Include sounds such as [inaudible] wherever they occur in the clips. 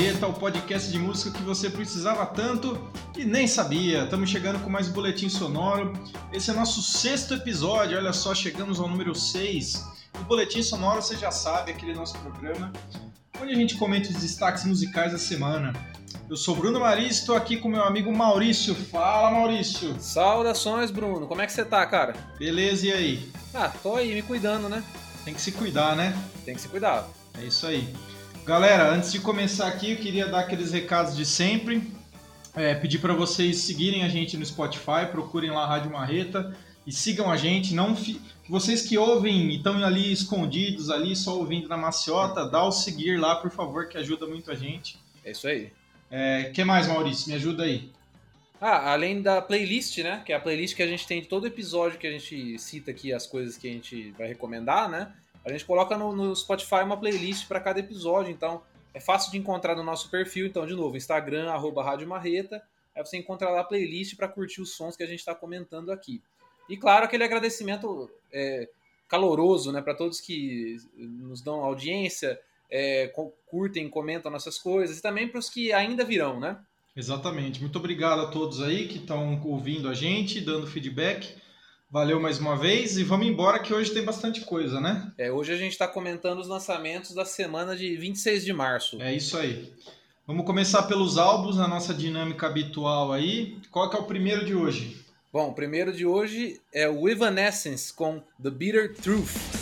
Marreta, o podcast de música que você precisava tanto e nem sabia. Estamos chegando com mais boletim sonoro. Esse é nosso sexto episódio, olha só, chegamos ao número 6. O boletim sonoro, você já sabe, aquele nosso programa onde a gente comenta os destaques musicais da semana. Eu sou Bruno Maris, estou aqui com meu amigo Maurício. Fala, Maurício! Saudações, Bruno. Como é que você tá, cara? Beleza, e aí? Ah, tô aí me cuidando, né? Tem que se cuidar, né? Tem que se cuidar. É isso aí. Galera, antes de começar aqui, eu queria dar aqueles recados de sempre. É, pedir para vocês seguirem a gente no Spotify, procurem lá a Rádio Marreta e sigam a gente. Não fi... Vocês que ouvem e estão ali escondidos, ali só ouvindo na maciota, dá o seguir lá, por favor, que ajuda muito a gente. É isso aí. É, que mais, Maurício? Me ajuda aí. Ah, além da playlist, né? Que é a playlist que a gente tem de todo episódio que a gente cita aqui as coisas que a gente vai recomendar, né? A gente coloca no, no Spotify uma playlist para cada episódio, então é fácil de encontrar no nosso perfil. Então, de novo, Instagram, arroba Rádio Marreta. Aí você encontra lá a playlist para curtir os sons que a gente está comentando aqui. E claro, aquele agradecimento é, caloroso né, para todos que nos dão audiência, é, curtem, comentam nossas coisas, e também para os que ainda virão, né? Exatamente. Muito obrigado a todos aí que estão ouvindo a gente, dando feedback. Valeu mais uma vez e vamos embora que hoje tem bastante coisa, né? É, hoje a gente está comentando os lançamentos da semana de 26 de março. É isso aí. Vamos começar pelos álbuns, na nossa dinâmica habitual aí. Qual que é o primeiro de hoje? Bom, o primeiro de hoje é o Evanescence com The Bitter Truth.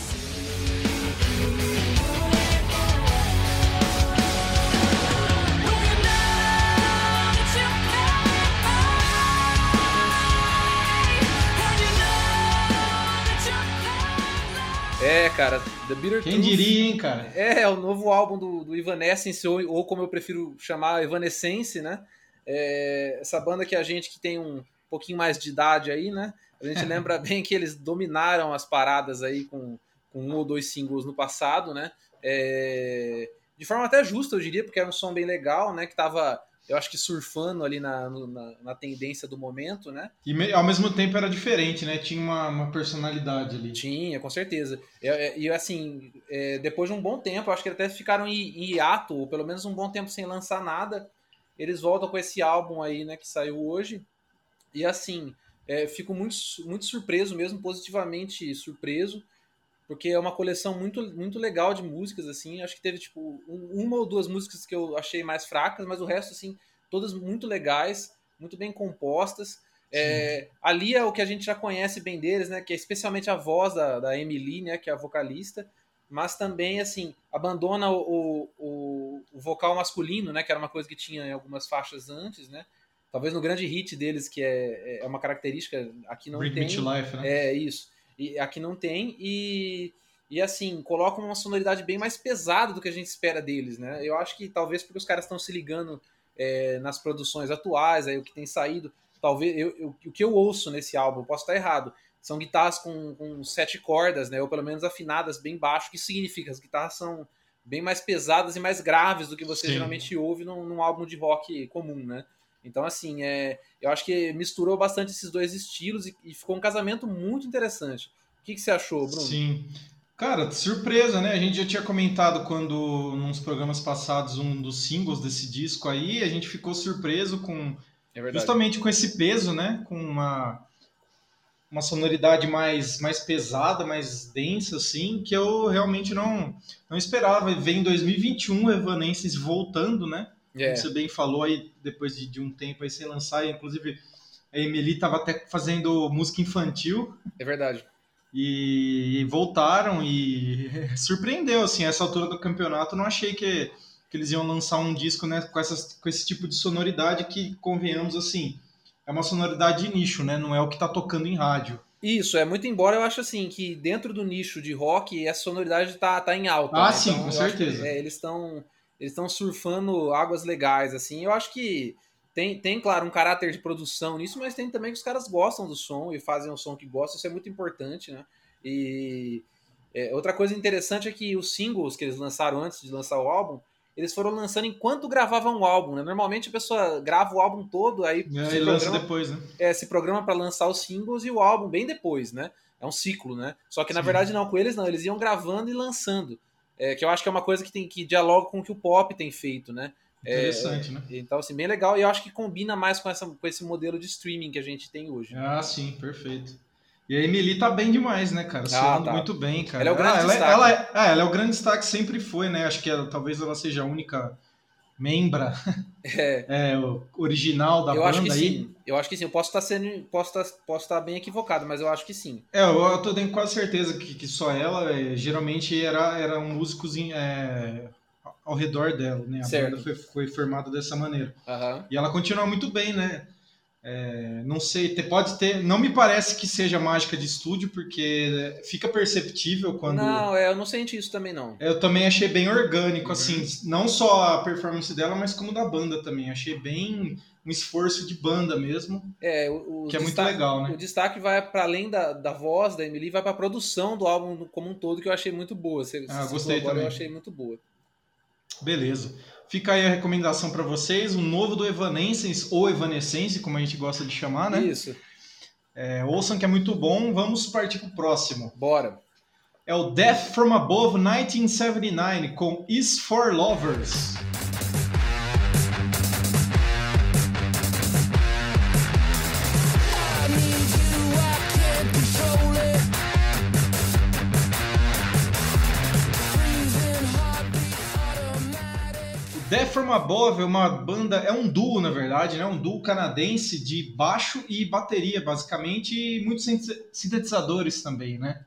Cara, The Bitter Quem Truth, diria, hein, cara? É, é o novo álbum do, do Evanescence, ou, ou como eu prefiro chamar, Evanescence, né? É, essa banda que a gente que tem um pouquinho mais de idade aí, né? A gente [laughs] lembra bem que eles dominaram as paradas aí com, com um ou dois singles no passado, né? É, de forma até justa, eu diria, porque era um som bem legal, né? Que tava eu acho que surfando ali na, na, na, tendência do momento, né? E ao mesmo tempo era diferente, né? Tinha uma, uma personalidade ali. Tinha, com certeza. E, assim, é, depois de um bom tempo, acho que até ficaram em, em hiato, ou pelo menos um bom tempo sem lançar nada. Eles voltam com esse álbum aí, né, que saiu hoje. E assim, é, fico muito, muito surpreso mesmo, positivamente surpreso porque é uma coleção muito, muito legal de músicas, assim, acho que teve, tipo, uma ou duas músicas que eu achei mais fracas, mas o resto, assim, todas muito legais, muito bem compostas, é, ali é o que a gente já conhece bem deles, né, que é especialmente a voz da, da Emily, né, que é a vocalista, mas também, assim, abandona o, o, o vocal masculino, né, que era uma coisa que tinha em algumas faixas antes, né, talvez no grande hit deles, que é, é uma característica, aqui não Bring tem. Me to life, né? É, isso e aqui não tem, e, e assim, colocam uma sonoridade bem mais pesada do que a gente espera deles, né? Eu acho que talvez porque os caras estão se ligando é, nas produções atuais, aí o que tem saído, talvez eu, eu, o que eu ouço nesse álbum, posso estar errado, são guitarras com, com sete cordas, né? Ou pelo menos afinadas bem baixo, que significa as guitarras são bem mais pesadas e mais graves do que você Sim. geralmente ouve num, num, álbum de rock comum, né? Então, assim, é, eu acho que misturou bastante esses dois estilos e, e ficou um casamento muito interessante. O que, que você achou, Bruno? Sim. Cara, surpresa, né? A gente já tinha comentado quando, nos programas passados, um dos singles desse disco aí, a gente ficou surpreso com. É justamente com esse peso, né? Com uma, uma sonoridade mais, mais pesada, mais densa, assim, que eu realmente não, não esperava. Ver em 2021 Evanescence voltando, né? É. Como você bem falou aí, depois de, de um tempo aí sem lançar, e, inclusive a Emily estava até fazendo música infantil. É verdade. E, e, voltaram e [laughs] surpreendeu, assim, essa altura do campeonato, não achei que, que eles iam lançar um disco né, com, essas, com esse tipo de sonoridade que, convenhamos, assim, é uma sonoridade de nicho, né? Não é o que está tocando em rádio. Isso, é muito embora eu acho assim que dentro do nicho de rock essa sonoridade tá, tá em alta. Ah, né? sim, então, com certeza. Que, é, eles estão eles estão surfando águas legais, assim. Eu acho que tem, tem, claro, um caráter de produção nisso, mas tem também que os caras gostam do som e fazem o som que gostam, isso é muito importante, né? E é, outra coisa interessante é que os singles que eles lançaram antes de lançar o álbum, eles foram lançando enquanto gravavam o álbum, né? Normalmente a pessoa grava o álbum todo, aí é, se, programa, depois, né? é, se programa para lançar os singles e o álbum bem depois, né? É um ciclo, né? Só que na Sim. verdade não, com eles não, eles iam gravando e lançando é, que eu acho que é uma coisa que tem que dialoga com o que o pop tem feito, né? Interessante, é, né? Então, assim, bem legal. E eu acho que combina mais com, essa, com esse modelo de streaming que a gente tem hoje. Ah, sim, perfeito. E a Emily tá bem demais, né, cara? Ah, tá. muito bem, cara. Ela é o grande ah, ela, destaque. Ela, é, ah, ela é o grande destaque, sempre foi, né? Acho que ela, talvez ela seja a única membra É. [laughs] é, o original da eu banda acho que aí. sim. Eu acho que sim. Eu posso estar sendo. Posso estar, posso estar bem equivocado, mas eu acho que sim. É, eu, eu tô tendo quase certeza que, que só ela, é, geralmente era, eram músicos em, é, ao redor dela, né? A Certo. banda foi, foi formada dessa maneira. Aham. E ela continua muito bem, né? É, não sei, te- pode ter. Não me parece que seja mágica de estúdio, porque é, fica perceptível quando. Não, é, eu não senti isso também, não. Eu também achei bem orgânico, Uhum. assim, não só a performance dela, mas como da banda também. Achei bem um esforço de banda mesmo, É, o, o que é muito legal, né? O destaque vai para além da, da voz da Emily, vai para a produção do álbum como um todo, que eu achei muito boa. Você, Ah, você gostei falou agora, também. Eu achei muito boa. Beleza. Fica aí a recomendação pra vocês, o novo do Evanescence, ou Evanescence, como a gente gosta de chamar, né? Isso, É, ouçam que é muito bom. Vamos partir pro próximo. bora. É o Death from Above 1979 com Is for Lovers. From Above é uma banda, é um duo na verdade, né? Um duo canadense de baixo e bateria, basicamente, e muitos sinte- sintetizadores também, né?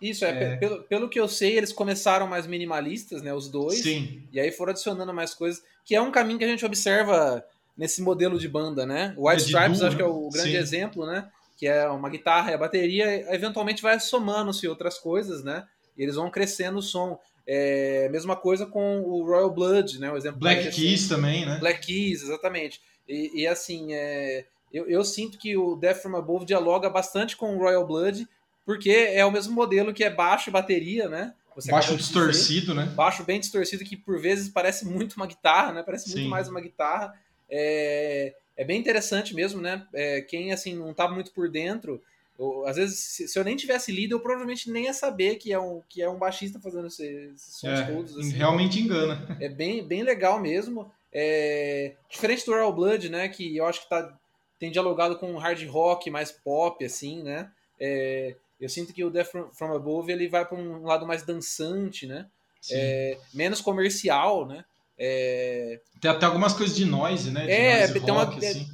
Isso, é, pe- Pelo, pelo que eu sei, eles começaram mais minimalistas, né? Os dois. Sim. E aí foram adicionando mais coisas, que é um caminho que a gente observa nesse modelo de banda, né? O White É Stripes acho que é o né? grande Sim. exemplo, né? Que é uma guitarra e a bateria, eventualmente vai somando-se outras coisas, né? E eles vão crescendo o som. É, mesma coisa com o Royal Blood, né? O exemplo Black Keys também, né? Black Keys, exatamente. E, e, assim, é, eu, eu sinto que o Death From Above dialoga bastante com o Royal Blood, porque é o mesmo modelo que é baixo e bateria, né? Você Baixo de dizer distorcido, né? baixo bem distorcido que por vezes parece muito uma guitarra, né? Parece muito Sim. mais uma guitarra. É, é bem interessante mesmo, né? É, quem assim não tá muito por dentro, eu- às vezes se, se eu nem tivesse lido, eu provavelmente nem ia saber que é um que é um baixista fazendo esse- esses sons É, todos. assim. realmente engana. É bem, bem legal mesmo. É, diferente do Royal Blood, né? Que eu acho que tá, tem dialogado com hard rock mais pop, assim, né? É, eu sinto que o Death From, From Above ele vai para um lado mais dançante, né? É, menos comercial, né? É, Tem até algumas coisas de noise, né? De É, noise tem uma- rock, é- assim.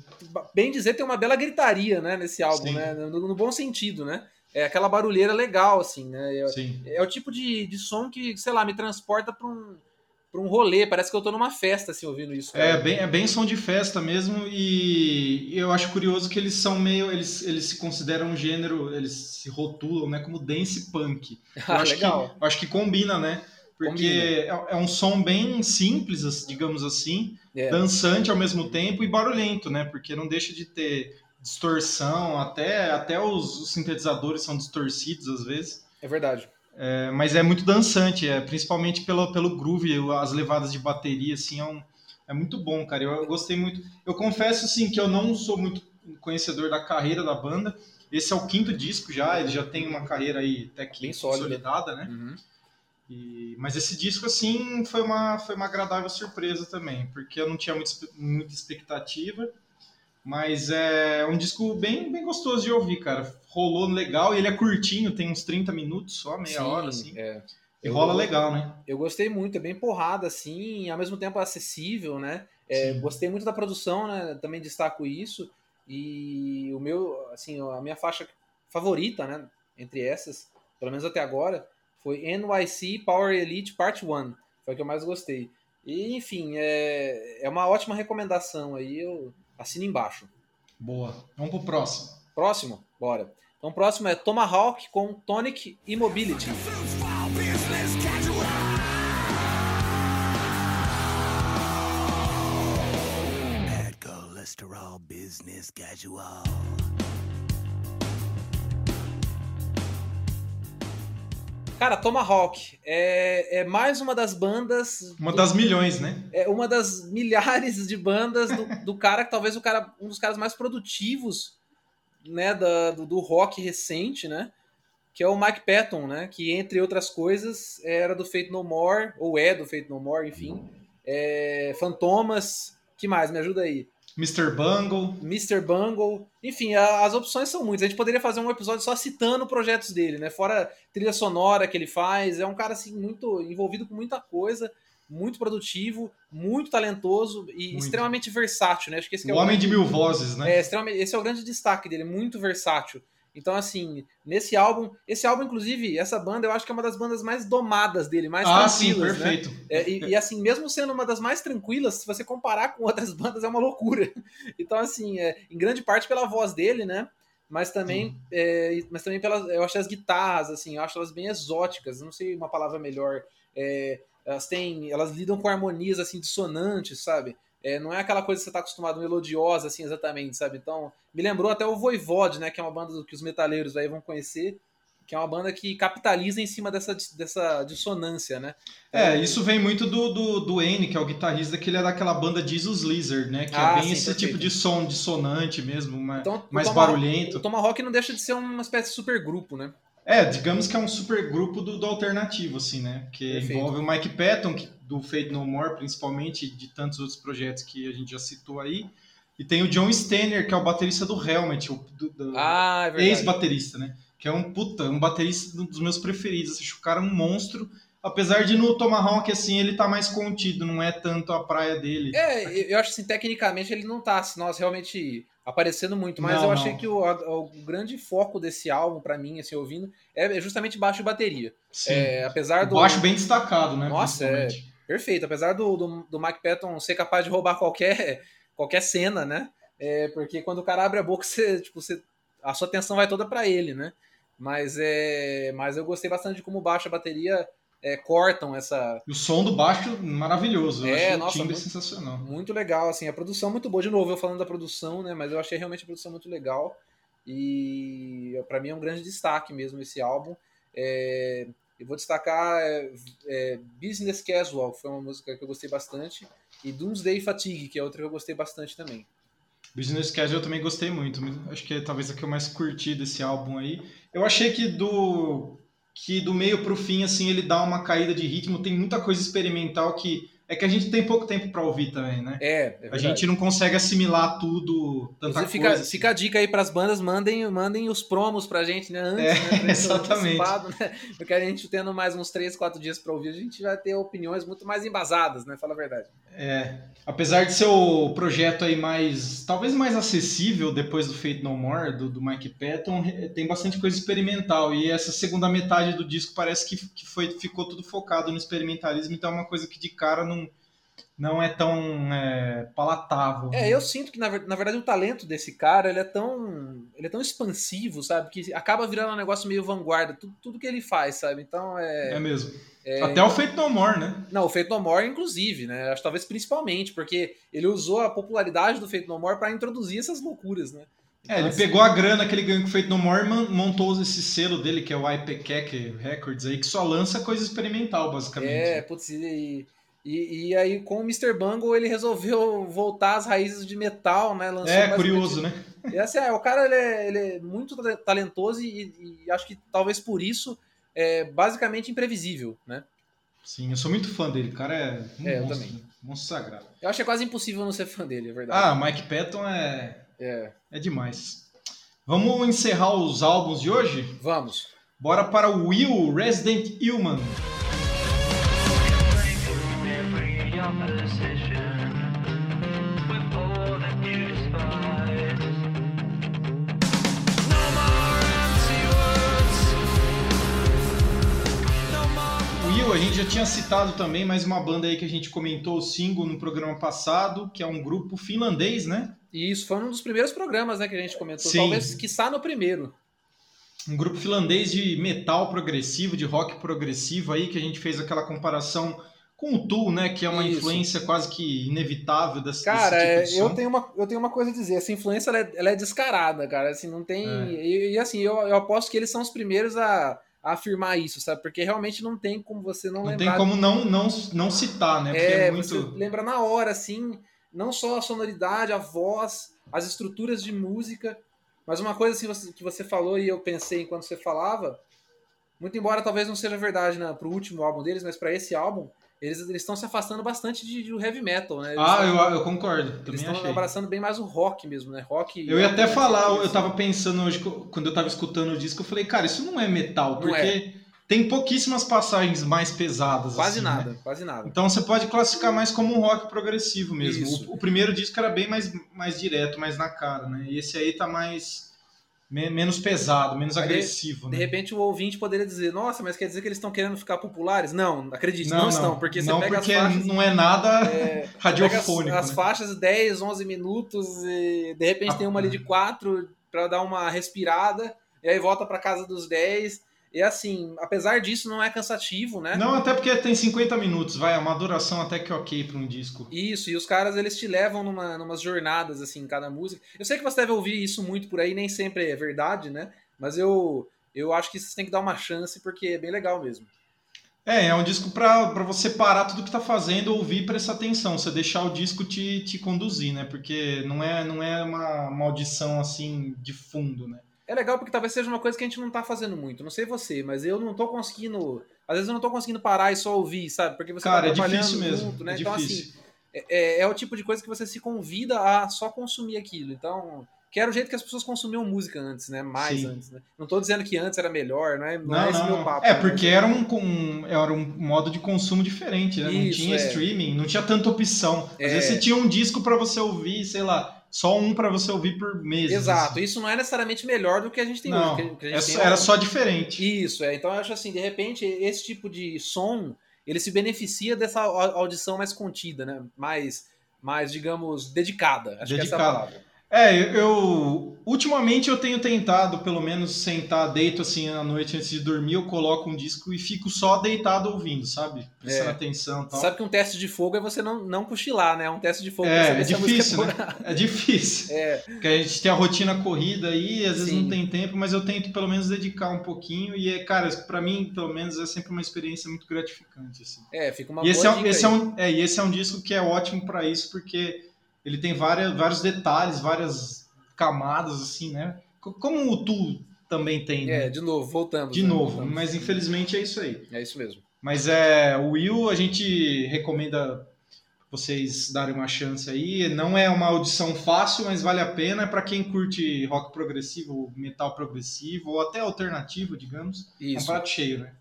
Bem dizer, tem uma bela gritaria, né, nesse álbum, Sim. né? No, no bom sentido, né? É aquela barulheira legal, assim, né? É, Sim. é o tipo de, de som que, sei lá, me transporta para um, pra um rolê. Parece que eu tô numa festa, assim, ouvindo isso. cara. É bem, é bem som de festa mesmo e eu acho curioso que eles são meio, eles, eles se consideram um gênero, eles se rotulam, né, como dance punk. Eu Ah, acho legal. que eu acho que combina, né? Porque é, é um som bem simples, digamos assim, É. dançante ao mesmo tempo e barulhento, né? Porque não deixa de ter distorção, até, até os, os sintetizadores são distorcidos às vezes. É verdade. É, mas é muito dançante, é, principalmente pelo, pelo groove, as levadas de bateria, assim, é, um- é muito bom, cara. Eu, eu gostei muito. Eu confesso, assim, que eu não sou muito conhecedor da carreira da banda. Esse é o quinto disco já, ele já tem uma carreira aí até que Bem sólida. consolidada, né? Uhum. E- mas esse disco, assim, foi uma, foi uma agradável surpresa também, porque eu não tinha muito, muita expectativa. Mas é um disco bem, bem gostoso de ouvir, cara. Rolou legal e ele é curtinho, tem uns 30 minutos, só meia Sim, hora, assim. é. E Eu- rola legal, né? Eu gostei muito, é bem porrada, assim, e ao mesmo tempo acessível, né? É, gostei muito da produção, né? Também destaco isso. E o meu, assim, a minha faixa favorita, né? Entre essas, pelo menos até agora, foi NYC Power Elite Part 1. Foi a que eu mais gostei. E, enfim, é, é uma ótima recomendação aí, eu assino embaixo. Boa. Vamos pro próximo. Próximo? Bora. Então, o próximo é Tomahawk com Tonic e Mobility. Bad cholesterol business casual. Cara, Tomahawk é, é mais uma das bandas. Uma do- das milhões, né? É uma das milhares de bandas do, do cara que talvez o cara, um dos caras mais produtivos né, da, do, do rock recente, né? Que é o Mike Patton, né? Que entre outras coisas era do Fate No More, ou é do Fate No More, enfim. é, Fantomas, que mais? Me ajuda aí. Mr. Bungle. Mr. Bungle. Enfim, a- as opções são muitas. A gente poderia fazer um episódio só citando projetos dele, né? Fora trilha sonora que ele faz. É um cara, assim, muito envolvido com muita coisa, muito produtivo, muito talentoso e Muito. extremamente versátil, né? Acho que esse que é O o Homem grande- de Mil Vozes, né? é, extremamente, esse é o grande destaque dele, muito versátil. Então, assim, nesse álbum, esse álbum, inclusive, essa banda, eu acho que é uma das bandas mais domadas dele, mais ah, sim, tranquilas, né? perfeito. É, e, e, assim, mesmo sendo uma das mais tranquilas, se você comparar com outras [laughs] bandas, é uma loucura. Então, assim, é, em grande parte pela voz dele, né? Mas também, é, mas também pelas, eu acho as guitarras, assim, eu acho elas bem exóticas, não sei uma palavra melhor. É, elas têm, elas lidam com harmonias assim dissonantes, sabe? É, não é aquela coisa que você está acostumado melodiosa, assim, exatamente, sabe? Então, me lembrou até o Voivode, né? Que é uma banda que os metaleiros aí vão conhecer, que é uma banda que capitaliza em cima dessa, dessa dissonância, né? É, isso vem muito do, do, do N, que é o guitarrista, que ele é daquela banda Jesus Lizard, né? Que Ah, é bem sim, esse perfeito. tipo de som dissonante mesmo, Então, mais o Toma- barulhento. O Tomahawk não deixa de ser uma espécie de supergrupo, né? É, digamos que é um super grupo do, do alternativo, assim, né? Porque Perfeito. envolve o Mike Patton, que, do Fade No More, principalmente, de tantos outros projetos que a gente já citou aí. E tem o John Stanner, que é o baterista do Helmet, o Ah, é ex-baterista, né? Que é um puta, um baterista um dos meus preferidos. Acho o cara um monstro. Apesar de no Tomahawk, assim, ele tá mais contido, não é tanto a praia dele. É, eu acho assim, tecnicamente ele não tá, assim, nossa, realmente aparecendo muito, mas Não, eu achei não. que o, o grande foco desse álbum, pra mim, assim, ouvindo, é justamente baixo e bateria. Sim. É, apesar do. Baixo bem destacado, né? Nossa, principalmente. Perfeito, apesar do, do, do Mike Patton ser capaz de roubar qualquer, qualquer cena, né? É, porque quando o cara abre a boca, [laughs] você, tipo, você, a sua atenção vai toda pra ele, né? Mas, é, mas eu gostei bastante de como o baixo e a bateria é, cortam essa, E o som do baixo, maravilhoso. Eu É, achei nossa, o timbre muito- sensacional. Muito legal, assim, a produção muito boa. De novo, eu falando da produção, né? Mas eu achei realmente a produção muito legal. E pra mim é um grande destaque mesmo esse álbum. É, vou destacar é, é, Business Casual, que foi uma música que eu gostei bastante. E Doomsday Fatigue, que é outra que eu gostei bastante também. Business Casual eu também gostei muito. Acho que é talvez a que eu mais curti desse álbum aí. Eu achei que do que do meio pro fim assim ele dá uma caída de ritmo, tem muita coisa experimental que é que a gente tem pouco tempo para ouvir também, né? É, é a gente não consegue assimilar tudo, tanta Inclusive, fica, coisa. assim. fica a dica aí pras bandas, mandem, mandem os promos pra gente, né? Antes, É, né? exatamente. né? Porque a gente tendo mais uns 3, 4 dias pra ouvir, a gente vai ter opiniões muito mais embasadas, né? Fala a verdade. É, apesar de ser o projeto aí mais, talvez mais acessível depois do Fate No More, do, do Mike Patton, eh, tem bastante coisa experimental e essa segunda metade do disco parece que, que foi, ficou tudo focado no experimentalismo, então é uma coisa que de cara não, não é tão é, palatável. É, eu sinto que, na, na verdade, o talento desse cara, ele é tão ele é tão expansivo, sabe? Que acaba virando um negócio meio vanguarda, tudo, tudo que ele faz, sabe? Então, é... É mesmo. Até o Fate No More, né? Não, o Fate No More, inclusive, né? Acho talvez principalmente, porque ele usou a popularidade do Fate No More pra introduzir essas loucuras, né? É, ele assim- pegou a grana que ele ganhou com o Fate No More e montou esse selo dele, que é o IPCAC Records aí, que só lança coisa experimental, basicamente. É, putz, e, e, e aí com o Mr. Bungle ele resolveu voltar às raízes de metal, né? Lançou É, curioso, né? E assim, é, o cara ele é, ele é muito ta- talentoso e, e acho que talvez por isso é basicamente imprevisível, né? Sim, eu sou muito fã dele, o cara é um É, eu monstro, também. né? monstro sagrado. Eu acho que é quase impossível não ser fã dele, é verdade. Ah, Mike Patton é, É, é demais. Vamos encerrar os álbuns de hoje? vamos. Bora para o Will Resident Human. A gente já tinha citado também mais uma banda aí que a gente comentou o single no programa passado, que é um grupo finlandês, né? E isso foi um dos primeiros programas né, que a gente comentou, Sim. talvez quiçá no primeiro. Um grupo finlandês de metal progressivo, de rock progressivo aí, que a gente fez aquela comparação com o Tool, né? Que é uma Isso. influência quase que inevitável desse, Cara, desse tipo é, de eu, som. tenho uma, eu tenho uma coisa a dizer. Essa influência ela é, ela é descarada, cara. Assim, não tem. É. E, e, assim, eu, eu aposto que eles são os primeiros a afirmar isso, sabe? Porque realmente não tem como você não, Não lembrar. tem como não, não, não citar, né? Porque É, é, muito. você lembra na hora, assim, não só a sonoridade, a voz, as estruturas de música, mas uma coisa assim que você falou e eu pensei enquanto você falava, muito embora talvez não seja verdade né, pro último álbum deles, mas para esse álbum, eles estão se afastando bastante de, do heavy metal, né? Eles Ah, eu, eu concordo. Eles Também estão achei. abraçando bem mais o rock mesmo, né? Rock. Eu ia até falar, assim. eu tava pensando hoje, quando eu tava escutando o disco, eu falei, cara, isso não é metal, porque tem pouquíssimas passagens mais pesadas. Quase assim, né? nada, quase nada. Então você pode classificar mais como um rock progressivo mesmo. O, o primeiro disco era bem mais, mais direto, mais na cara, né? E esse aí tá mais. Me- menos pesado, menos agressivo. De né? repente o ouvinte poderia dizer, nossa, mas quer dizer que eles estão querendo ficar populares? Não, acredite, não, estão, porque você não, pega porque as faixas. não é nada [laughs] é, [laughs] as, radiofônico. as né? faixas 10, 11 minutos e de repente Ah, tem uma ali de 4 para dar uma respirada e aí volta para casa dos 10. E assim, apesar disso, não é cansativo, né? Não, até porque tem 50 minutos, vai, é uma duração até que ok pra um disco. Isso, e os caras eles te levam numa, numas jornadas assim, em cada música. Eu sei que você deve ouvir isso muito por aí, nem sempre é verdade, né? Mas eu, eu acho que você tem que dar uma chance porque é bem legal mesmo. É, é um disco pra você parar tudo que tá fazendo, ouvir e prestar atenção. Você deixar o disco te, te conduzir, né? Porque não é, não é uma, audição assim de fundo, né? É legal porque talvez seja uma coisa que a gente não tá fazendo muito. Não sei você, mas eu não tô conseguindo. Às vezes eu não tô conseguindo parar e só ouvir, sabe? Porque você Cara, tá é trabalhando difícil mesmo. junto, né? É então, assim, é, é o tipo de coisa que você se convida a só consumir aquilo. Então, que era o jeito que as pessoas consumiam música antes, né? Mais Sim. antes, né? Não tô dizendo que antes era melhor, não é, não é Não, esse não, meu não. papo. É, né? porque era um, com- era um modo de consumo diferente, né? não Isso, tinha é. streaming, não tinha tanta opção. Às É. vezes você tinha um disco pra você ouvir, sei lá, só um pra você ouvir por. Exato, assim. isso não é necessariamente melhor do que a gente tem Não, hoje. que é tem era hoje. só diferente. Isso, é. Então eu acho assim, de repente, esse tipo de som, ele se beneficia dessa au- audição mais contida, né? Mais, mais digamos, dedicada. Acho que essa é Dedicada. palavra. É, eu, eu- ultimamente eu tenho tentado, pelo menos, sentar, deito assim à noite antes de dormir, eu coloco um disco e fico só deitado ouvindo, sabe? Prestando É. atenção e tal. Sabe que um teste de fogo é você não, não cochilar, né? É um teste de fogo É, você é música difícil, é né? É difícil. [laughs] É, Porque a gente tem a rotina corrida aí, às vezes Sim. não tem tempo, mas eu tento pelo menos dedicar um pouquinho. E, é, cara, pra mim, pelo menos, é sempre uma experiência muito gratificante. Assim. é, fica uma E esse, boa é, esse, é aí. um, é, e esse é um disco que é ótimo pra isso, porque ele tem várias, vários detalhes, várias camadas, assim, né? Co- Como o Tu também tem, É, né? de novo, voltamos. De né? novo, Voltamos. mas infelizmente é isso aí. É isso mesmo. Mas é, o Will a gente recomenda vocês darem uma chance aí. Não é uma audição fácil, mas vale a pena para quem curte rock progressivo, metal progressivo ou até alternativo, digamos. É um Isso. prato cheio, né?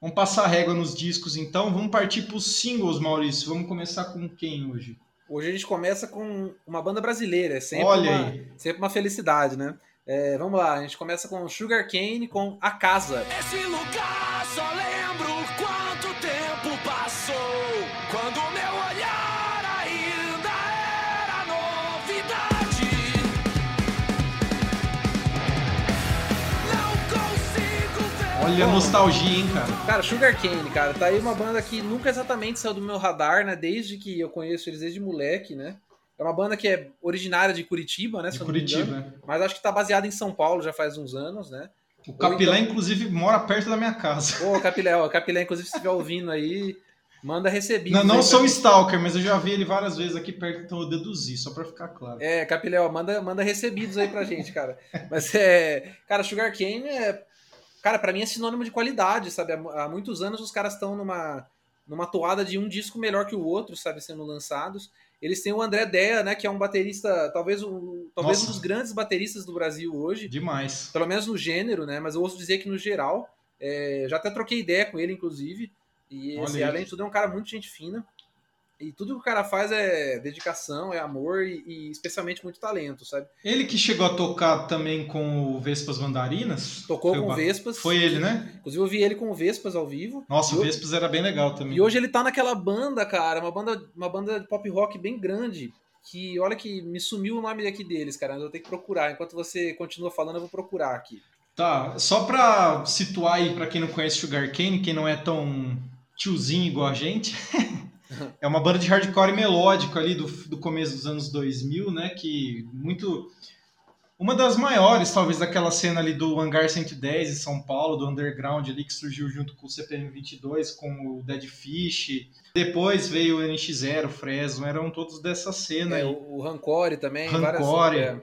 Vamos passar a régua nos discos então. Vamos partir para os singles, Maurício. Vamos começar com quem hoje? Hoje a gente começa com uma banda brasileira, é sempre, Olha uma, aí. sempre uma felicidade, né? É, vamos lá, a gente começa com Sugar Cane com A Casa. Esse lugar só lembro Olha a nostalgia, hein, cara? Cara, Sugar Cane, cara, tá aí uma banda que nunca exatamente saiu do meu radar, né? Desde que eu conheço eles desde moleque, né? É uma banda que é originária de Curitiba, né? De engano, Curitiba. né? mas acho que tá baseada em São Paulo já faz uns anos, né? O Capilé, então- inclusive, mora perto da minha casa. Ô, [laughs] Capilé, ó, Capilé, inclusive, se estiver ouvindo aí, manda recebidos. Não, não aí sou pra- stalker, mas eu já vi ele várias vezes aqui perto, então eu deduzi, só para ficar claro. É, Capilé, ó, manda, manda recebidos aí pra gente, cara. [laughs] Mas é. Cara, Sugar Cane é. Cara, pra mim é sinônimo de qualidade, sabe? Há, muitos anos os caras estão numa, numa toada de um disco melhor que o outro, sabe? Sendo lançados. Eles têm o André Dea, né? Que é um baterista, talvez, um, talvez um dos grandes bateristas do Brasil hoje. Demais. Pelo menos no gênero, né? Mas eu ouço dizer que no geral. é, já até troquei ideia com ele, inclusive. E aí. além de tudo, é um cara muito gente fina. E tudo que o cara faz é dedicação, é amor e, e especialmente muito talento, sabe? Ele que chegou a tocar também com o Vespas Mandarinas. Tocou o com ba- Vespas. Foi ele, né? Inclusive, eu vi ele com o Vespas ao vivo. Nossa, E o Vespas era bem legal também. E hoje ele tá naquela banda, cara, uma banda, uma banda de pop rock bem grande. Que olha que me sumiu o nome aqui deles, cara. Mas eu tenho que procurar. Enquanto você continua falando, eu vou procurar aqui. Tá, só pra situar aí, pra quem não conhece Sugar Cane, quem não é tão tiozinho igual a gente, [laughs] [laughs] é uma banda de hardcore melódico ali do, do começo dos anos 2000, né, que muito... Uma das maiores, talvez, daquela cena ali do Hangar 110 em São Paulo, do underground ali, que surgiu junto com o CPM 22, com o Dead Fish. Depois veio o NX0, Fresno, eram todos dessa cena É, aí. o, Rancore também. Rancore. É,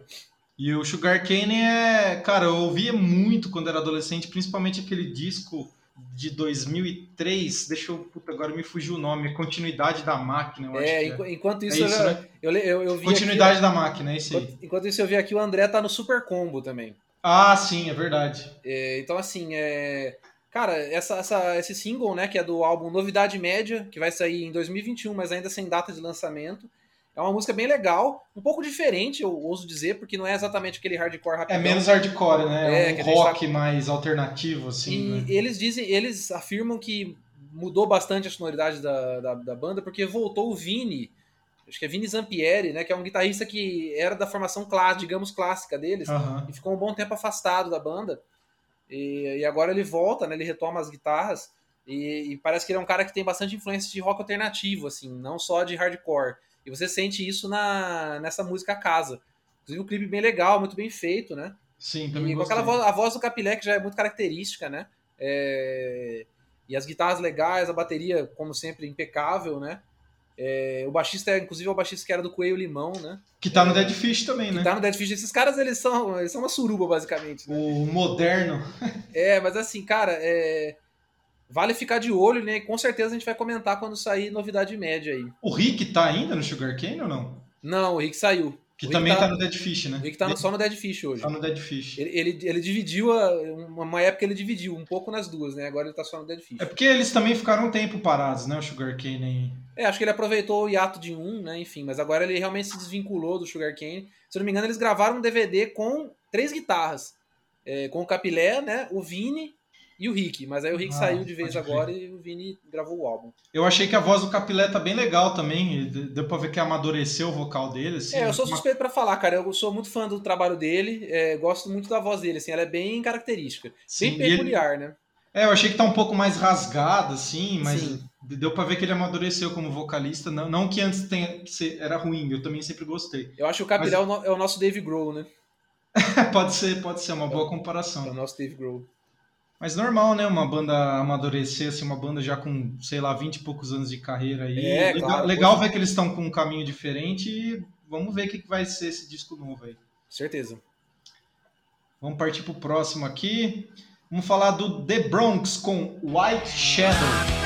E o Sugar Cane é. Cara, eu ouvia muito quando era adolescente, principalmente aquele disco de 2003. Deixa eu. Puta, agora me fugiu o nome. Continuidade da máquina, eu acho. É, que enqu- enquanto isso, É isso, eu, né? eu, eu, eu vi Continuidade aqui, da máquina, é isso aí. enquanto, enquanto isso eu vi aqui, o André tá no Super Combo também. Ah, sim, é verdade. É, então, assim, é... Cara, essa, essa- esse single, né, que é do álbum Novidade Média, que vai sair em 2021, mas ainda sem data de lançamento, é uma música bem legal, um pouco diferente, eu ouso dizer, porque não é exatamente aquele hardcore É rapidão. menos hardcore, né? É, É um gente rock mais alternativo, assim. E né? eles dizem, eles afirmam que mudou bastante a sonoridade da, da, da banda, porque voltou o Vini, acho que é Vini Zampieri, né, que é um guitarrista que era da formação clássica, digamos, clássica deles, Aham. e ficou um bom tempo afastado da banda. E, e agora ele volta, né? Ele retoma as guitarras. E, e parece que ele é um cara que tem bastante influência de rock alternativo, assim, não só de hardcore. E você sente isso na, nessa música Casa. Inclusive um clipe bem legal, muito bem feito, né? Sim, também E com aquela voz, a voz do Capilé que já é muito característica, né? É, E as guitarras legais, a bateria, como sempre, impecável, né? É, O baixista, é, inclusive, é o baixista que era do Coelho Limão, né? Que tá no Dead Fish também, Que né? tá no Dead Fish. Esses caras, eles são, eles são uma suruba, basicamente. Né? O moderno. É, mas assim, cara, é... vale ficar de olho, né? E com certeza a gente vai comentar quando sair novidade média aí. O Rick tá ainda no Sugar Cane ou não? Não, o Rick saiu. Que também tá- tá no Dead Fish, né? O Rick tá no- só no Dead Fish hoje. Tá no Dead Fish. Ele, ele, ele dividiu, a, uma época ele dividiu um pouco nas duas, né? Agora ele tá só no Dead Fish. É porque eles também ficaram um tempo parados, né? O Sugar Cane aí. É, acho que ele aproveitou o hiato de um, né? Enfim, mas agora ele realmente se desvinculou do Sugarcane. Se eu não me engano, eles gravaram um DVD com três guitarras. É, com o Capilé, né? O Vini e o Rick. Mas aí o Rick Ah, saiu de vez agora e o Vini gravou o álbum. Eu achei que a voz do Capilé tá bem legal também. de- Deu pra ver que amadureceu o vocal dele. Assim, é, eu sou Uma- suspeito pra falar, cara. Eu sou muito fã do trabalho dele. é, gosto muito da voz dele, assim. Ela é bem característica. Sim, bem e ele- peculiar, né? É, eu achei que tá um pouco mais rasgado, assim, mas Sim. deu pra ver que ele amadureceu como vocalista. Não, não que antes tenha, que era ruim, eu também sempre gostei. Eu acho que o Capilé é o é o nosso Dave Grohl, né? [laughs] pode ser, pode ser uma boa É o comparação. nosso Dave Grohl. Mas normal, né? Uma banda amadurecer, assim, uma banda já com, sei lá, 20 e poucos anos de carreira aí. É, legal claro, legal ver que eles estão com um caminho diferente e vamos ver o que que vai ser esse disco novo aí. Certeza. Vamos partir pro próximo aqui. Vamos falar do The Bronx com White Shadow.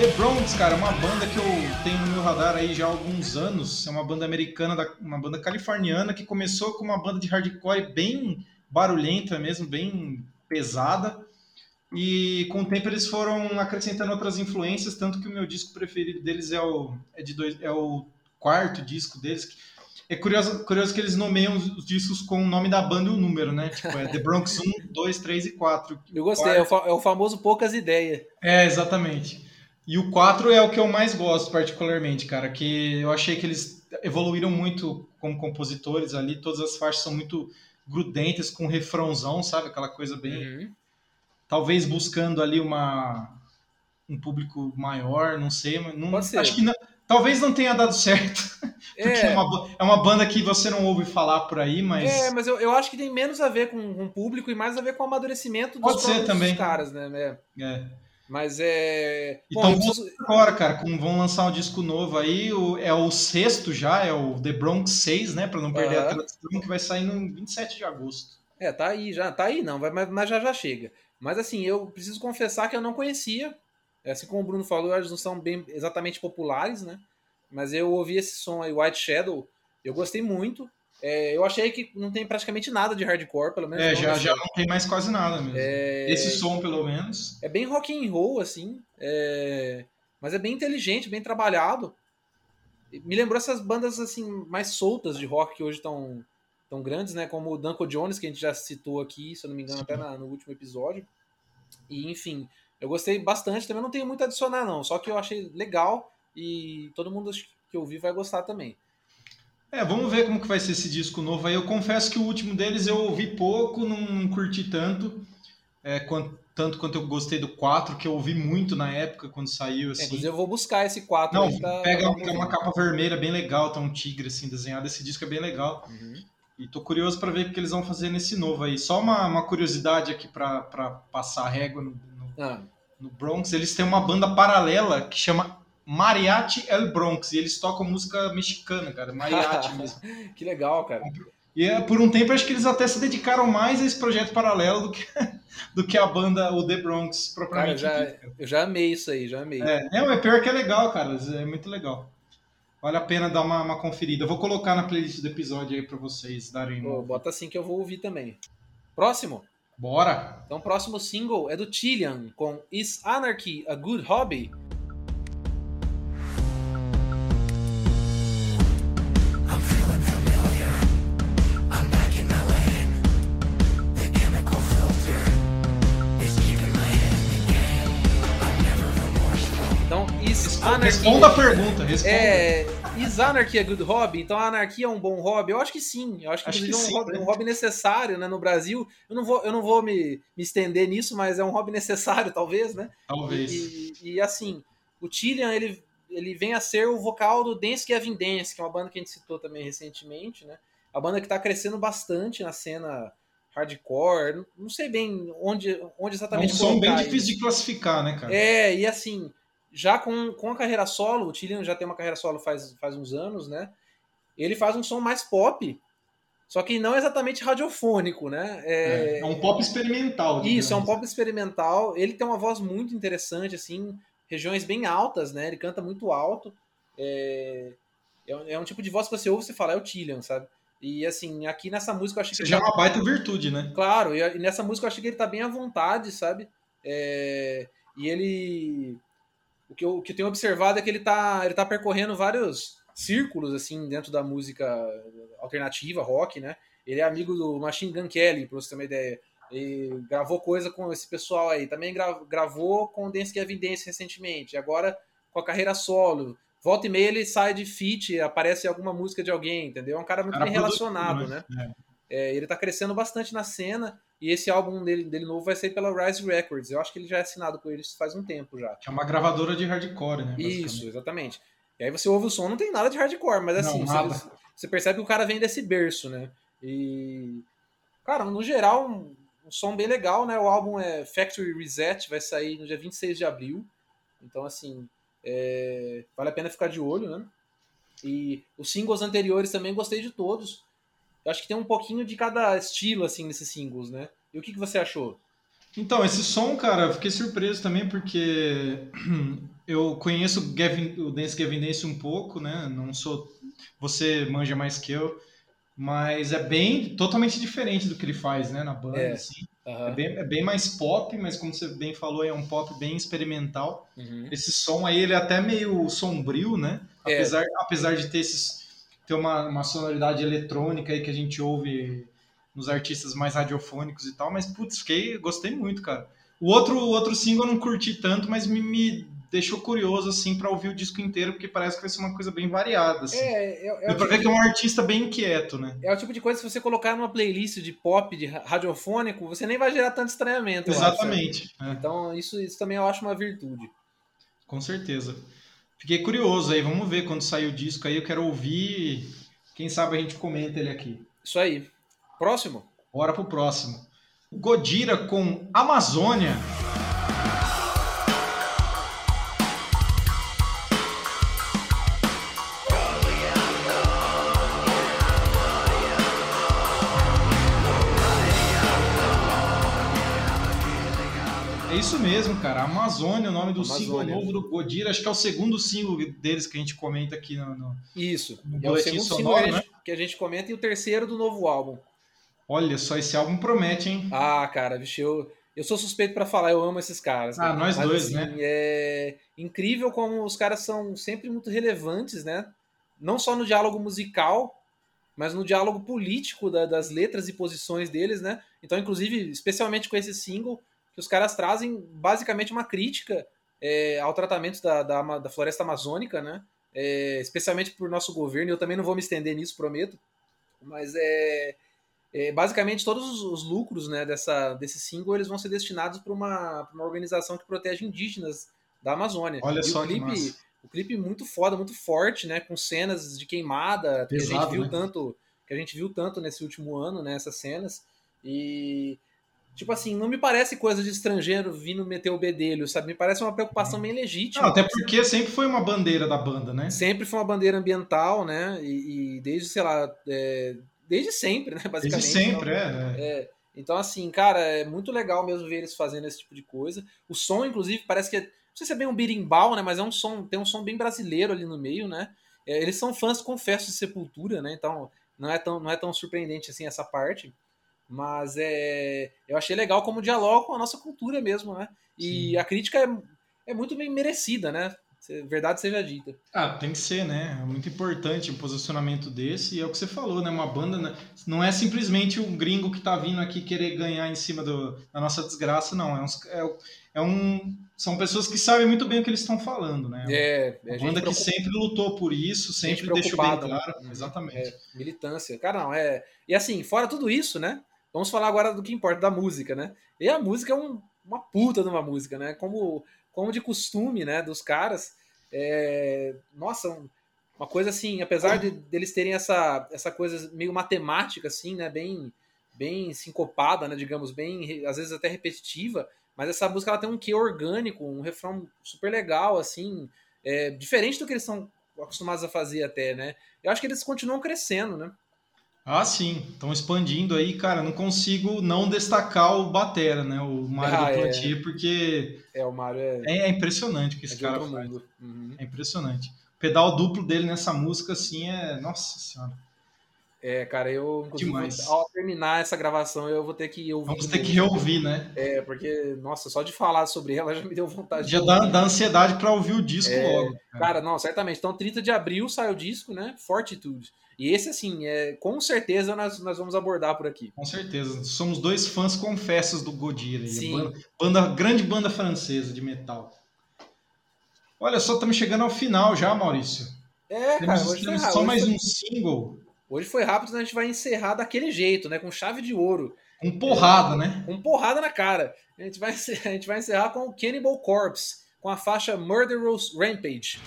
The Bronx, cara, é uma banda que eu tenho no meu radar aí já há alguns anos. É uma banda americana, da- uma banda californiana que começou com uma banda de hardcore bem barulhenta mesmo, bem pesada. E com o tempo eles foram acrescentando outras influências, tanto que o meu disco preferido deles é o, é de dois, é o quarto disco deles. É curioso, curioso que eles nomeiam os, os discos com o nome da banda e o número, né? Tipo, é The Bronx 1, 2, 3 e 4. Eu gostei. É o, é o famoso poucas ideias. É, exatamente. E o 4 é o que eu mais gosto, particularmente, cara, que eu achei que eles evoluíram muito como compositores ali, todas as faixas são muito grudentas, com refrãozão, sabe? Aquela coisa bem. Uhum. Talvez buscando ali uma um público maior, não sei, mas não, Pode ser. acho que não- talvez não tenha dado certo. [laughs] Porque é. É, uma, é uma banda que você não ouve falar por aí, mas. É, mas eu, eu acho que tem menos a ver com, o público e mais a ver com o amadurecimento dos Pode ser também. caras, né? É. é. Mas é. Então, preciso- agora, cara, como vão lançar um disco novo aí, o- é o sexto já, é o The Bronx 6, né? Pra não perder a Aham. tradição, que vai sair no 27 de agosto. É, tá aí já. Tá aí não, vai- mas, mas já já chega. Mas assim, eu preciso confessar que eu não conhecia. Assim como o Bruno falou, eles não são bem exatamente populares, né? Mas eu ouvi esse som aí, White Shadow, eu gostei muito. É, eu achei que não tem praticamente nada de hardcore, pelo menos. É, já, já não tem mais quase nada mesmo. É, Esse som, pelo menos. É bem rock and roll, assim. é, Mas é bem inteligente, bem trabalhado. Me lembrou essas bandas assim mais soltas de rock que hoje estão tão grandes, né? Como o Danko Jones, que a gente já citou aqui, se eu não me engano, Sim. até na- no último episódio. E enfim, eu gostei bastante. Também não tenho muito a adicionar, não. Só que eu achei legal e todo mundo que eu vi vai gostar também. É, vamos ver como que vai ser esse disco novo aí. Eu confesso que o último deles eu ouvi pouco, não curti tanto. É, quanto, tanto quanto eu gostei do 4, que eu ouvi muito na época, quando saiiu, É, assim. inclusive eu vou buscar esse 4 Não, pra- pega pra uma, ouvir. uma capa vermelha bem legal, tá um tigre assim desenhado. Esse disco é bem legal. Uhum. E tô curioso para ver o que eles vão fazer nesse novo aí. Só uma, uma curiosidade aqui para passar a régua no, no- Ah, no Bronx, eles têm uma banda paralela que chama Mariachi El Bronx. E eles tocam música mexicana, cara. Mariachi [laughs] mesmo. Que legal, cara. E é, por um tempo acho que eles até se dedicaram mais a esse projeto paralelo do que, [laughs] do que a banda, o The Bronx, Cara, propriamente já, dito. eu já amei isso aí, já amei. É, não, é pior que é legal, cara. É muito legal. Vale a pena dar uma, uma conferida. Eu vou colocar na playlist do episódio aí pra vocês darem Pô, bota assim que eu vou ouvir também. Próximo. Bora! Então, o próximo single é do Tillian, com Is Anarchy a Good Hobby? Responda a pergunta. Responda. É, is anarchy a good hobby? Então a anarquia é um bom hobby? Eu acho que sim. Eu acho que, Acho que é um, sim, hobby, né? um hobby necessário né, no Brasil. Eu não vou, eu não vou me, me estender nisso, mas é um hobby necessário, [laughs] talvez, né? Talvez. E, e, assim, o Tillian, ele, ele vem a ser o vocal do Dance Gavin Dance, que é uma banda que a gente citou também recentemente, né? A banda que tá crescendo bastante na cena hardcore. Não- sei bem onde, onde É um exatamente som bem difícil de classificar, né, cara? É, e assim, já com, com a carreira solo, o Tillian já tem uma carreira solo faz, faz uns anos, né? Ele faz um som mais pop, só que não exatamente radiofônico, né? É, é um pop experimental. Isso, é um digamos. pop experimental. Ele tem uma voz muito interessante, assim, regiões bem altas, né? Ele canta muito alto. É, é, um- é tipo de voz que você ouve e você fala, é o Tillian, sabe? E assim, aqui nessa música eu achei que. Isso já é uma baita virtude, né? Claro, e, e nessa música eu achei que ele tá bem à vontade, sabe? É, e ele. O que, eu, o que eu tenho observado é que ele tá, ele tá percorrendo vários círculos, assim, dentro da música alternativa, rock, né? Ele é amigo do Machine Gun Kelly, pra você ter uma ideia. Ele gravou coisa com esse pessoal aí. Também gra- gravou com o Dance Gavin Dance recentemente. Agora com a carreira solo. Volta e meia ele sai de feat, aparece alguma música de alguém, entendeu? É um cara muito Cara bem produtivo, relacionado, né? É. É, ele tá crescendo bastante na cena e esse álbum dele, dele novo vai sair pela Rise Records. Eu acho que ele já é assinado com eles faz um tempo já. É uma gravadora de hardcore, né? Isso, exatamente. E aí você ouve o som, não tem nada de hardcore, mas assim, Não, você, você percebe que o cara vem desse berço, né? E. Cara, no geral, um, um som bem legal, né? O álbum é Factory Reset, vai sair no dia 26 de abril. Então, assim, é, vale a pena ficar de olho, né? E os singles anteriores também gostei de todos. Eu acho que tem um pouquinho de cada estilo, assim, nesses singles, né? E o que, que você achou? Então, esse som, cara, eu fiquei surpreso também porque [clears throat] eu conheço o, Gavin, o Dance Gavin Dance um pouco, né? Não sou. Você manja mais que eu, mas é bem totalmente diferente do que ele faz, né? Na banda, É. assim. É Aham. bem, é bem mais pop, mas como você bem falou, é um pop bem experimental. Uhum. Esse som aí, ele é até meio sombrio, né? É. Apesar, apesar de ter, esses, ter uma, uma sonoridade eletrônica aí que a gente ouve nos artistas mais radiofônicos e tal, mas putz, fiquei, gostei muito, cara. O outro, o outro single eu não curti tanto, mas me, me deixou curioso, assim, pra ouvir o disco inteiro, porque parece que vai ser uma coisa bem variada, assim. É, é, é, o pra tipo ver de- que é um artista bem inquieto, né? é o tipo de coisa que se você colocar numa playlist de pop, de ra- radiofônico, você nem vai gerar tanto estranhamento. acho, sabe? Exatamente. é, Então, isso, isso também eu acho uma virtude. com certeza. Fiquei curioso aí, vamos ver quando sair o disco aí, eu quero ouvir. Quem sabe a gente comenta ele aqui. Isso aí. Próximo? Bora pro próximo. Godira com Amazônia. Mesmo, cara. Amazônia, o nome do Amazônia. single novo do Godira. Acho que é o segundo single deles que a gente comenta aqui no. no- Isso. No É o segundo sonoro, single que a, né? gente, que a gente comenta e o terceiro do novo álbum. Olha só, esse álbum promete, hein? Ah, cara, bicho, eu, eu sou suspeito pra falar, eu amo esses caras. Ah, cara. nós Mas, dois, assim, né? É incrível como os caras são sempre muito relevantes, né? Não só no diálogo musical, mas no diálogo político da- das letras e posições deles, né? Então, inclusive, especialmente com esse single, que os caras trazem basicamente uma crítica é, ao tratamento da, da, da floresta amazônica, né? É, especialmente por nosso governo, e eu também não vou me estender nisso, prometo. Mas é, é, basicamente todos os, os lucros né, dessa, desse single eles vão ser destinados para uma, pra uma organização que protege indígenas da Amazônia. Olha E só o clipe, o clipe muito foda, muito forte, né, com cenas de queimada que a Pesado, gente viu né? tanto, que a gente viu tanto nesse último ano, né, essas cenas. E Tipo assim, não me parece coisa de estrangeiro vindo meter o bedelho, sabe? Me parece uma preocupação bem legítima. Não, até porque sempre foi uma bandeira da banda, né? Sempre foi uma bandeira ambiental, né? E, e desde, sei lá, é, desde sempre, né? Basicamente. Desde sempre, Então, é. é. é, então, assim, cara, é muito legal mesmo ver eles fazendo esse tipo de coisa. O som, inclusive, parece que. É, não sei se é bem um birimbau, né? Mas é um som, tem um som bem brasileiro ali no meio, né? É, eles são fãs, confesso, de Sepultura, né? Então, não é tão, não é tão surpreendente assim essa parte. Mas é, eu achei legal como dialoga com a nossa cultura mesmo, né? E Sim. a crítica é, é muito bem merecida, né? Verdade seja dita. Ah, tem que ser, né? É muito importante um posicionamento desse. E é o que você falou, né? Uma banda né? não é simplesmente um gringo que tá vindo aqui querer ganhar em cima do, da nossa desgraça, não. É, uns- é, é um, são pessoas que sabem muito bem o que eles estão falando, né? É, Uma banda que preocup- sempre lutou por isso, sempre deixou bem né? claro. Uhum. Exatamente. É, militância. Cara, não, é. E assim, fora tudo isso, né? Vamos falar agora do que importa, da música, né? E a música é um- uma puta de uma música, né? Como, como de costume, né? Dos caras. É, nossa, um- uma coisa assim, apesar de deles terem essa, essa coisa meio matemática, assim, né? Bem, bem sincopada, né? Digamos, bem, às vezes até repetitiva. Mas essa música ela tem um quê orgânico, um refrão super legal, assim, é, diferente do que eles são acostumados a fazer até, né? Eu acho que eles continuam crescendo, né? Ah, sim. Estão expandindo aí, cara. Não consigo não destacar o Batera, né? O Mário Ah, do é. Porque É, o Mário é, é, é impressionante o que é esse de cara faz. Uhum. É impressionante. O pedal duplo dele nessa música, assim, é. Nossa senhora. É, cara, eu, Demais. ao terminar essa gravação, eu vou ter que ouvir. Vamos ter que reouvir, né? É, porque, nossa, só de falar sobre ela já me deu vontade Já de dá, dá ansiedade pra ouvir o disco É, logo. cara. Cara, não, certamente. Então, 30 de abril sai o disco, né? Fortitude. E esse, assim, é, com certeza nós, nós vamos abordar por aqui. Com certeza. Somos dois fãs confessos do Gojira. aí. Sim. Banda, banda- grande banda francesa de metal. Olha só, estamos chegando ao final já, Maurício. É, cara, Temos, hoje foi, temos ra- só hoje mais foi- um single. hoje foi rápido, então a gente vai encerrar daquele jeito, né? Com chave de ouro. Com porrada, né? com porrada na cara. A gente vai, [laughs] a gente vai encerrar com o Cannibal Corpse, com a faixa Murderous Rampage.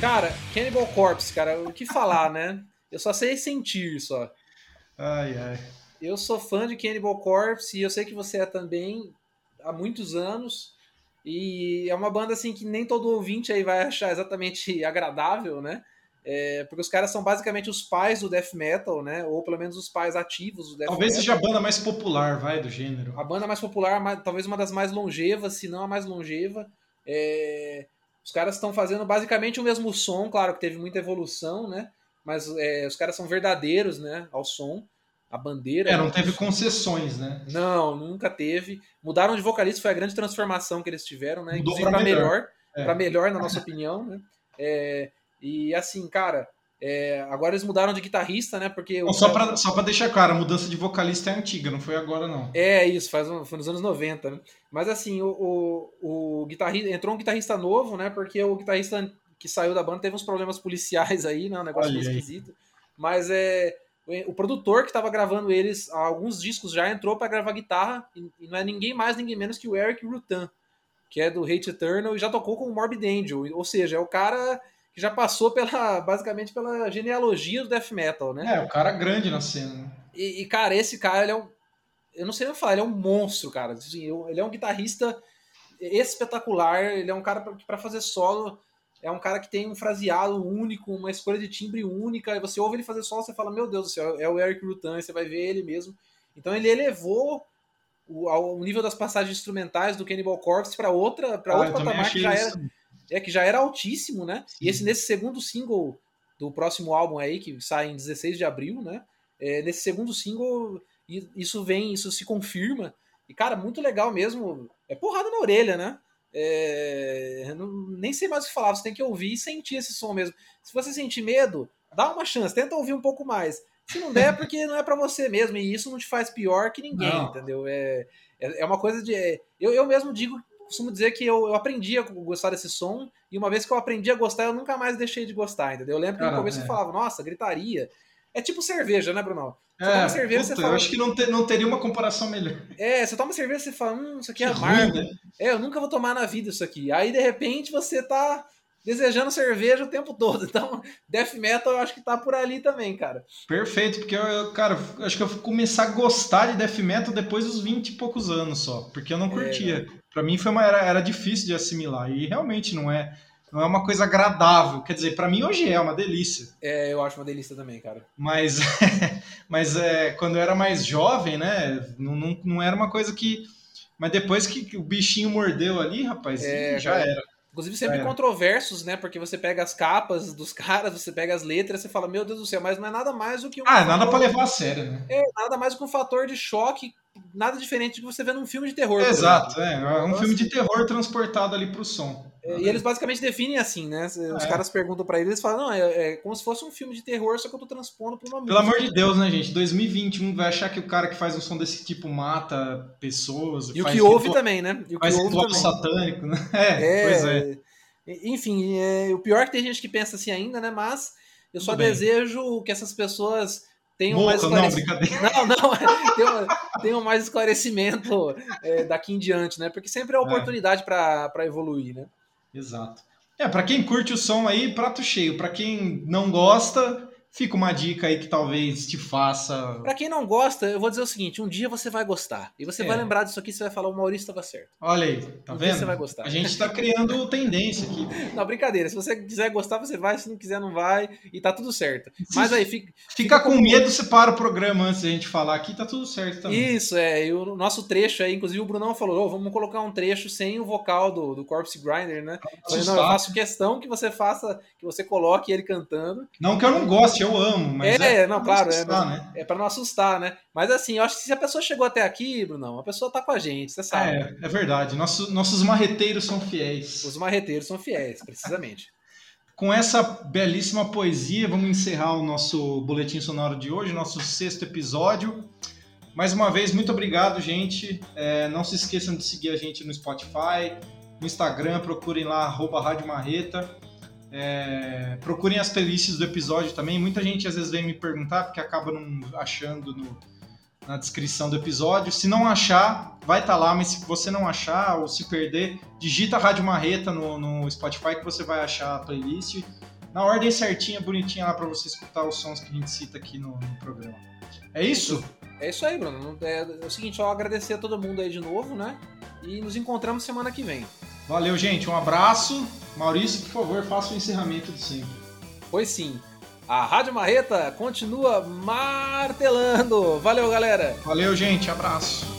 Cara, Cannibal Corpse, cara, o que falar, né? Eu só sei sentir só. Ai, ai. Eu sou fã de Cannibal Corpse e eu sei que você é também há muitos anos. E é uma banda assim que nem todo ouvinte aí vai achar exatamente [laughs] agradável, né? É, porque os caras são basicamente os pais do death metal, né? Ou pelo menos os pais ativos do death Talvez metal. seja a banda mais popular, vai, do gênero. A banda mais popular, mais- talvez uma das mais longevas, se não a mais longeva. É, Os caras estão fazendo basicamente o mesmo som, claro que teve muita evolução, né? Mas é, os caras são verdadeiros, né? Ao som. A bandeira. É, não né, teve o som. concessões, né? Não, nunca teve. Mudaram de vocalista, foi a grande transformação que eles tiveram, né? Mudou Inclusive pra pra melhor, melhor. É. pra melhor, na nossa opinião, né? É, e assim, cara, é, agora eles mudaram de guitarrista, né? Porque Não, o só, pra, só pra deixar claro, a mudança de vocalista é antiga, não foi agora, não. É isso, faz um- foi nos anos 90, né? Mas assim, o, o, o guitarrista entrou um guitarrista novo, né? Porque o guitarrista que saiu da banda teve uns problemas policiais aí, né? Um negócio Olha meio aí. esquisito. Mas é o, produtor que estava gravando eles há alguns discos já entrou para gravar guitarra e, e não é ninguém mais, ninguém menos que o Eric Rutan, que é do Hate Eternal e já tocou com o Morbid Angel. Ou seja, é o cara que já passou pela [laughs] basicamente pela genealogia do death metal, né? É, o cara grande na cena, né? E, e, cara, esse cara, ele é um. Eu não sei nem falar, ele é um monstro, cara. Assim, ele é um guitarrista espetacular. Ele é um cara que, para fazer solo, é um cara que tem um fraseado único, uma escolha de timbre única. E você ouve ele fazer solo, você fala: Meu Deus do céu, é o Eric Rutan. Você vai ver ele mesmo. Então, ele elevou o, ao nível das passagens instrumentais do Cannibal Corpse para outra, para Ah, outro patamar que já isso. É que já era altíssimo, né? Sim. E esse nesse segundo single do próximo álbum aí, que sai em 16 de abril, né? É, nesse segundo single, isso vem, isso se confirma. E, cara, muito legal mesmo. É porrada na orelha, né? É, não- nem sei mais o que falar, você tem que ouvir e sentir esse som mesmo. Se você sentir medo, dá uma chance, tenta ouvir um pouco mais. Se não der, é porque não é pra você mesmo, e isso não te faz pior que ninguém, Não. entendeu? É, é, é uma coisa de. é, eu, eu mesmo digo, costumo dizer que eu, eu aprendi a gostar desse som, e uma vez que eu aprendi a gostar, eu nunca mais deixei de gostar, entendeu? Eu lembro que no Cara, começo é. eu falava, nossa, gritaria. É tipo cerveja, né, Bruno? Você toma cerveja, puta, você fala. eu acho que não, te- não teria uma comparação melhor. É, você toma cerveja e você fala, hum, isso aqui é Que amargo. ruim, né? É, eu nunca vou tomar na vida isso aqui. Aí, de repente, você tá desejando cerveja o tempo todo. [laughs] Então, death metal eu acho que tá por ali também, cara. Perfeito, porque eu, eu, cara, acho que eu fui começar a gostar de death metal depois dos 20 e poucos anos só, porque eu não curtia. Pra mim foi uma, era, era difícil de assimilar e realmente não é, não é uma coisa agradável. Quer dizer, pra mim hoje é uma delícia, É, eu acho uma delícia também, cara. mas, [laughs] mas é, quando eu era mais jovem, né, não, não, não era uma coisa que. Mas depois que, que o bichinho mordeu ali, rapaz, É, já cara. era. Inclusive sempre É. controversos, né? Porque você pega as capas dos [laughs] caras, você pega as letras, você fala, meu Deus do céu, mas não é nada mais do que um. Ah, nada fator- pra levar a sério, né? É, nada mais do que um fator de choque, nada diferente do que você vê num filme de terror. Exato, é, é um Nossa. filme de terror transportado ali pro som. É, E eles basicamente definem assim, né? Os É. caras perguntam pra eles, eles falam, não, é, é como se fosse um filme de terror, só que eu tô transpondo pra uma Pelo música. amor de Deus, né, gente? 2021 vai achar que o cara que faz um som desse tipo mata pessoas. E o que ouve também, né? E o que Faz ouve ritual também. satânico, né? [laughs] É, pois é. Enfim, é, o pior é que tem gente que pensa assim ainda, né? Mas eu só desejo que essas pessoas tenham mais não, esclarecimento. brincadeira. Não, não, [laughs] tenham, tenham mais esclarecimento é, daqui em diante, né? Porque sempre é oportunidade pra para evoluir, né? Exato. É, pra quem curte o som aí, prato cheio. Pra quem não gosta, fica uma dica aí que talvez te faça. Pra quem não gosta, eu vou dizer o seguinte: um dia você vai gostar. E você É. vai lembrar disso aqui, você vai falar, o Maurício estava certo. Olha aí, tá Um dia vendo? você vai gostar. A gente tá criando [laughs] tendência aqui. Não, brincadeira. Se você quiser gostar, você vai. Se não quiser, não vai. E tá tudo certo. Mas aí, fica, Fica com medo, você para o programa antes da gente falar aqui, tá tudo certo também. Isso, é. E o nosso trecho aí, inclusive o Brunão falou: "Ô, vamos colocar um trecho sem o vocal do, do Corpse Grinder, né? Eu falei, não, eu faço questão que você faça, que você coloque ele cantando. Não que eu não goste, eu amo, mas é, é, não, claro, é, assustar, mas- né? é pra não assustar, né? Mas assim, eu acho que se a pessoa chegou até aqui, Brunão, a pessoa tá com a gente, você sabe. É, é verdade. Nosso- nossos marreteiros são fiéis. Os marreteiros são fiéis, precisamente. [laughs] Com essa belíssima poesia, vamos encerrar o nosso boletim sonoro de hoje, nosso sexto episódio. Mais uma vez, muito obrigado, gente. É, não se esqueçam de seguir a gente no Spotify, no Instagram, procurem lá, arroba Rádio Marreta. É, procurem as playlists do episódio também. Muita gente às vezes vem me perguntar, porque acaba não achando no- na descrição do episódio. Se não achar, vai estar lá, mas se você não achar ou se perder, digita Rádio Marreta no, no Spotify que você vai achar a playlist na ordem certinha, bonitinha lá para você escutar os sons que a gente cita aqui no, no programa. É isso? É isso aí, Bruno. É, é o seguinte, só agradecer a todo mundo aí de novo, né? E nos encontramos semana que vem. Valeu, gente. Um abraço. Maurício, por favor, faça o encerramento de sempre. Pois sim. A Rádio Marreta continua martelando. Valeu, galera! Valeu, gente. Abraço.